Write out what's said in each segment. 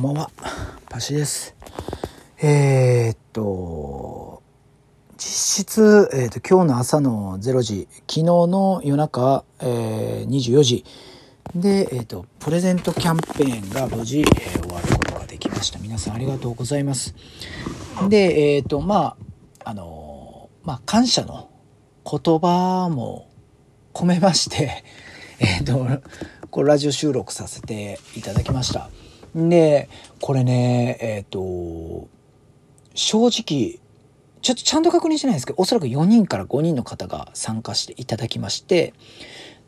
こんばんは。パシです。えー、っと、実質、えー、っと、今日の朝の0時、昨日の夜中、えー、24時で、え、っと、プレゼントキャンペーンが無事、えー、終わることができました。皆さんありがとうございます。で、えっと、まあ、あの、まあ、感謝の言葉も込めまして、えっと、これラジオ収録させていただきました。で、これね、えっ、ー、と、正直、ちょっとちゃんと確認してないんですけど、おそらく4人から5人の方が参加していただきまして、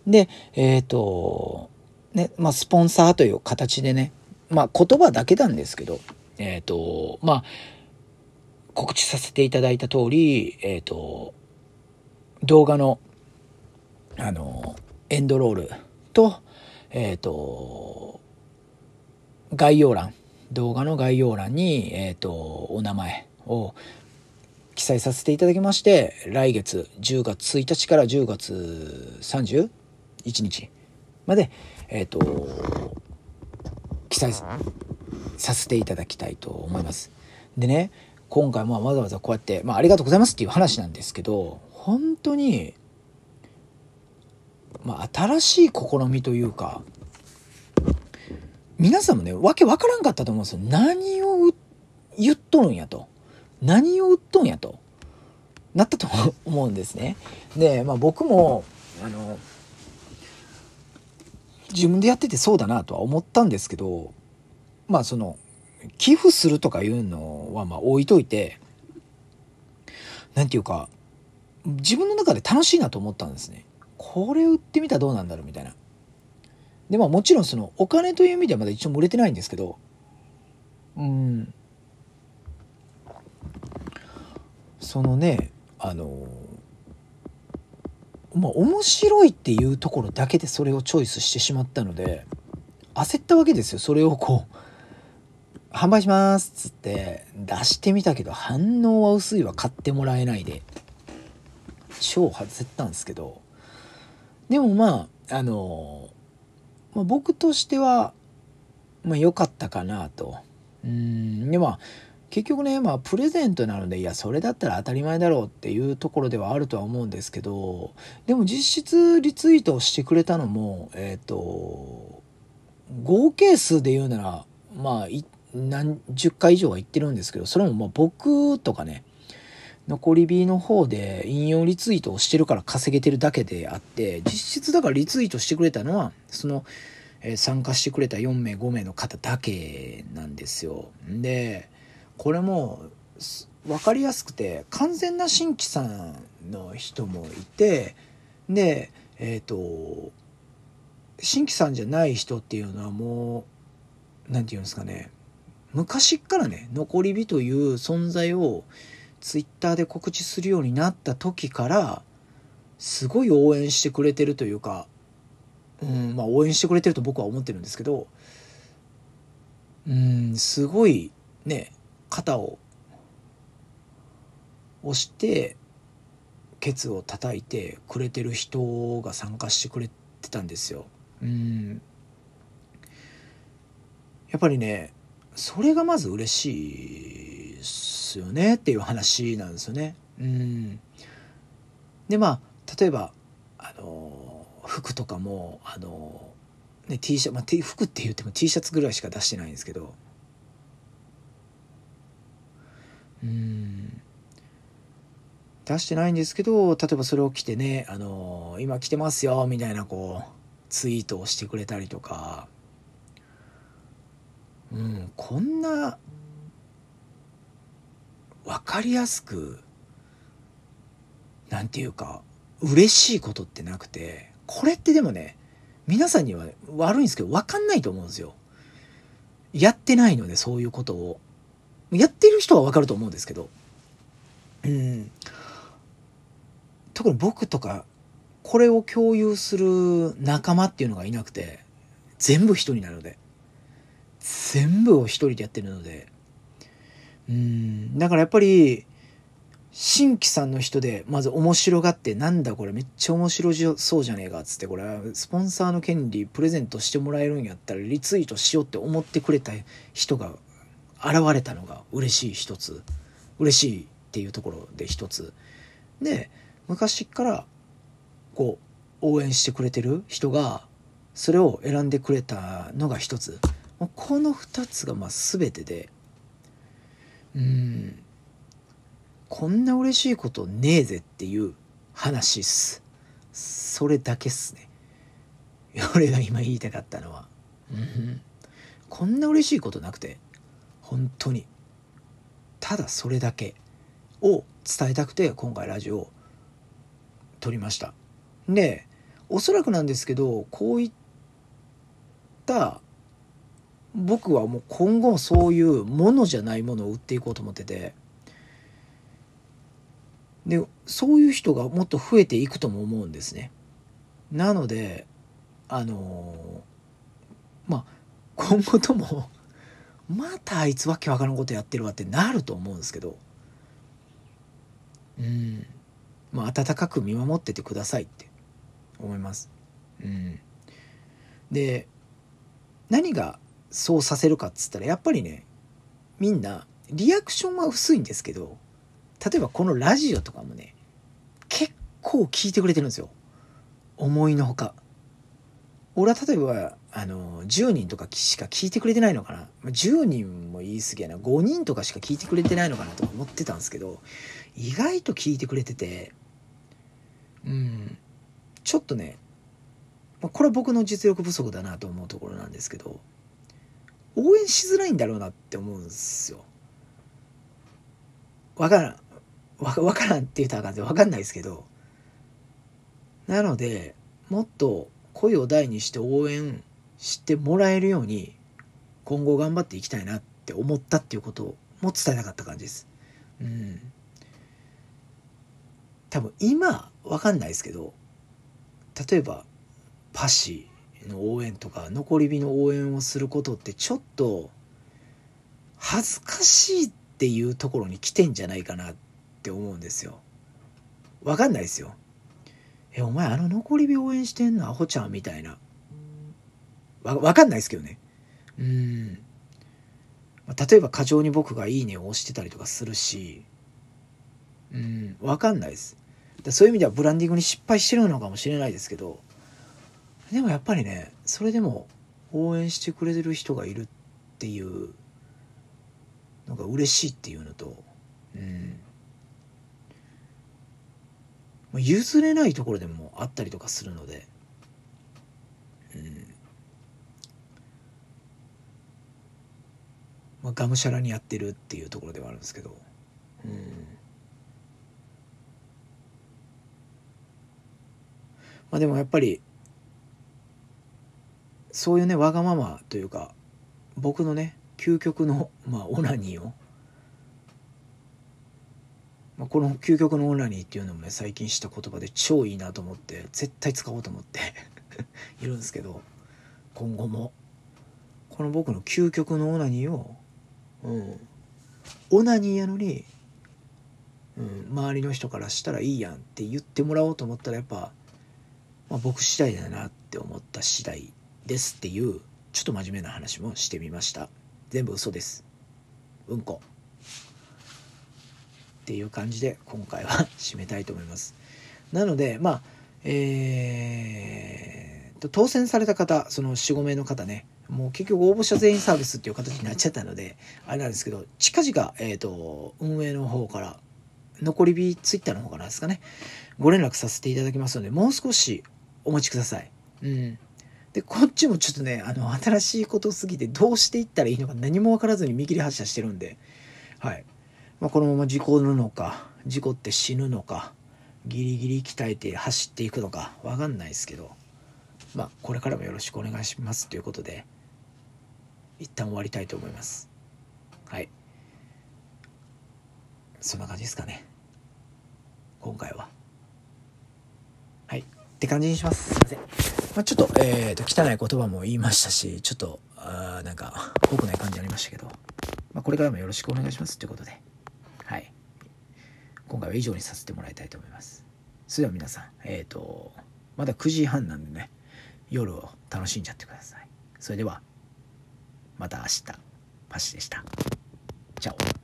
で、えっ、ー、と、ね、まあ、スポンサーという形でね、まあ、言葉だけなんですけど、えっ、ー、と、まあ、告知させていただいた通り、えっ、と、動画の、あの、エンドロールと、えっ、と、概要欄、動画の概要欄に、えっ、ー、と、お名前を記載させていただきまして、来月10月1日から10月31日まで、えっ、ー、と、記載させていただきたいと思います。でね、今回もわざわざこうやって、まあ、ありがとうございますっていう話なんですけど、本当にまあ、新しい試みというか、皆さんもね、わけわからんかったと思うんですよ。何を言っとるんやと。何を売っとんやと。なったと思うんですね。で、まあ僕も、あの、自分でやっててそうだなとは思ったんですけど、まあその、寄付するとかいうのはまあ置いといて、なんていうか、自分の中で楽しいなと思ったんですね。これ売ってみたらどうなんだろうみたいな。で、まあもちろんそのお金という意味ではまだ一応売れてないんですけど、うん。そのね、あの、まあ面白いっていうところだけでそれをチョイスしてしまったので、焦ったわけですよ。それをこう、販売しますっつって出してみたけど反応は薄いわ買ってもらえないで超外せたんですけどでもまあ、あの、まあ、僕としては、まあ良かったかなと。うん、でまあ、結局ね、まあ、プレゼントなので、いや、それだったら当たり前だろうっていうところではあるとは思うんですけど、でも実質リツイートをしてくれたのも、えっ、ー、と、合計数で言うなら、まあ、何十回以上は言ってるんですけど、それもまあ僕とかね、残り火の方で引用リツイートをしてるから稼げてるだけであって、実質だからリツイートしてくれたのは、その、え、参加してくれた4名、5名の方だけなんですよ。で、これも、分かりやすくて、完全な新規さんの人もいて、で、えっ、ー、と、新規さんじゃない人っていうのはもう、何て言うんですかね、昔っからね、残り火という存在を、ツイッターで告知するようになった時からすごい応援してくれてるというか、うんまあ、応援してくれてると僕は思ってるんですけどうんすごいね肩を押してケツを叩いてくれてる人が参加してくれてたんですよ。うんやっぱりねそれがまず嬉しいですよねっていう話なんですよね。うん、でまあ例えばあの服とかもあの、ね、T シャツ、まあ、服って言っても T シャツぐらいしか出してないんですけどうん出してないんですけど例えばそれを着てね「あの今着てますよ」みたいなこうツイートをしてくれたりとか。うん、こんな分かりやすくなんていうか嬉しいことってなくてこれってでもね皆さんには悪いんですけど分かんないと思うんですよ。やってないのでそういうことを。やってる人は分かると思うんですけど。うん。特に僕とかこれを共有する仲間っていうのがいなくて全部人になるので全部を一人でやってるのでうんだからやっぱり新規さんの人で、まず面白がって、なんだこれめっちゃ面白そうじゃねえかっつって、これ、スポンサーの権利プレゼントしてもらえるんやったらリツイートしようって思ってくれた人が現れたのが嬉しい一つ。嬉しいっていうところで一つ。で、昔からこう、応援してくれてる人が、それを選んでくれたのが一つ。この二つがまあ全てで、うん、こんな嬉しいことねえぜっていう話っす。それだけっすね。俺が今言いたかったのは。うん、こんな嬉しいことなくて、本当に。ただそれだけを伝えたくて今回ラジオを撮りました。で、おそらくなんですけど、こういった僕はもう今後そういうものじゃないものを売っていこうと思ってて、でそういう人がもっと増えていくとも思うんですね。なのであのまあ今後ともまたあいつわけわからんことやってるわってなると思うんですけどうんまあ温かく見守っててくださいって思います。うん、で何がそうさせるかっつったらやっぱりねみんなリアクションは薄いんですけど例えばこのラジオとかもね、結構聞いてくれてるんですよ。思いのほか。俺は例えば、あの、10人とかしか聞いてくれてないのかな。10人も言い過ぎやな。5人とかしか聞いてくれてないのかなとか思ってたんですけど、意外と聞いてくれてて、うん、ちょっとね、これは僕の実力不足だなと思うところなんですけど、応援しづらいんだろうなって思うんですよ。わからん。わ、わからんって言ったらあかんでわかんないですけど、なので、もっと声を大にして応援してもらえるように、今後頑張っていきたいなって思ったっていうことも伝えたかった感じです。うん。多分今、わかんないですけど、例えば、パシの応援とか、残り火の応援をすることってちょっと、恥ずかしいっていうところに来てんじゃないかなって思うんですよ。わかんないですよ。え、お前あの残り火応援してんの？アホちゃんみたいな。わ、わかんないですけどね。うん。例えば過剰に僕がいいねを押してたりとかするし、うん、わかんないです。そういう意味ではブランディングに失敗してるのかもしれないですけど、でもやっぱりね、それでも応援してくれてる人がいるっていうのが嬉しいっていうのと、うん。譲れないところでもあったりとかするので、うん。まあ、がむしゃらにやってるっていうところではあるんですけど、うん。まあでもやっぱり、そういうね、わがままというか、僕のね、究極の、まあ、オナニーをまあ、この究極のオナニーっていうのもね最近知った言葉で超いいなと思って絶対使おうと思って いるんですけど今後も。この僕の究極のオナニーをうんオナニーやのに、うん、周りの人からしたらいいやんって言ってもらおうと思ったらやっぱ、まあ、僕次第だなって思った次第ですっていうちょっと真面目な話もしてみました全部嘘ですうんこっていう感じで今回は 締めたいと思います。なので、まあ、えー、当選された方、その4、5名の方ね、もう結局応募者全員サービスっていう形になっちゃったので、あれなんですけど、近々、えっ、ー、と、運営の方から、残り日ツイッターの方からですかね、ご連絡させていただきますので、もう少しお待ちください。うん。で、こっちもちょっとね、あの、新しいことすぎてどうしていったらいいのか何もわからずに見切り発車してるんで、はい。まあ、このまま事故るのか事故って死ぬのかギリギリ鍛えて走っていくのか分かんないですけど。まあこれからもよろしくお願いしますということで一旦終わりたいと思います。はい。そんな感じですかね。今回は。って感じにします。すいません。まあ、ちょっと、えっ、ー、と、汚い言葉も言いましたし、ちょっと、あなんか、濃くない感じありましたけど、まあ、これからもよろしくお願いしますということで、はい。今回は以上にさせてもらいたいと思います。それでは皆さん、えっ、ー、と、まだ9時半なんでね、夜を楽しんじゃってください。それでは、また明日、パシでした。チャオ。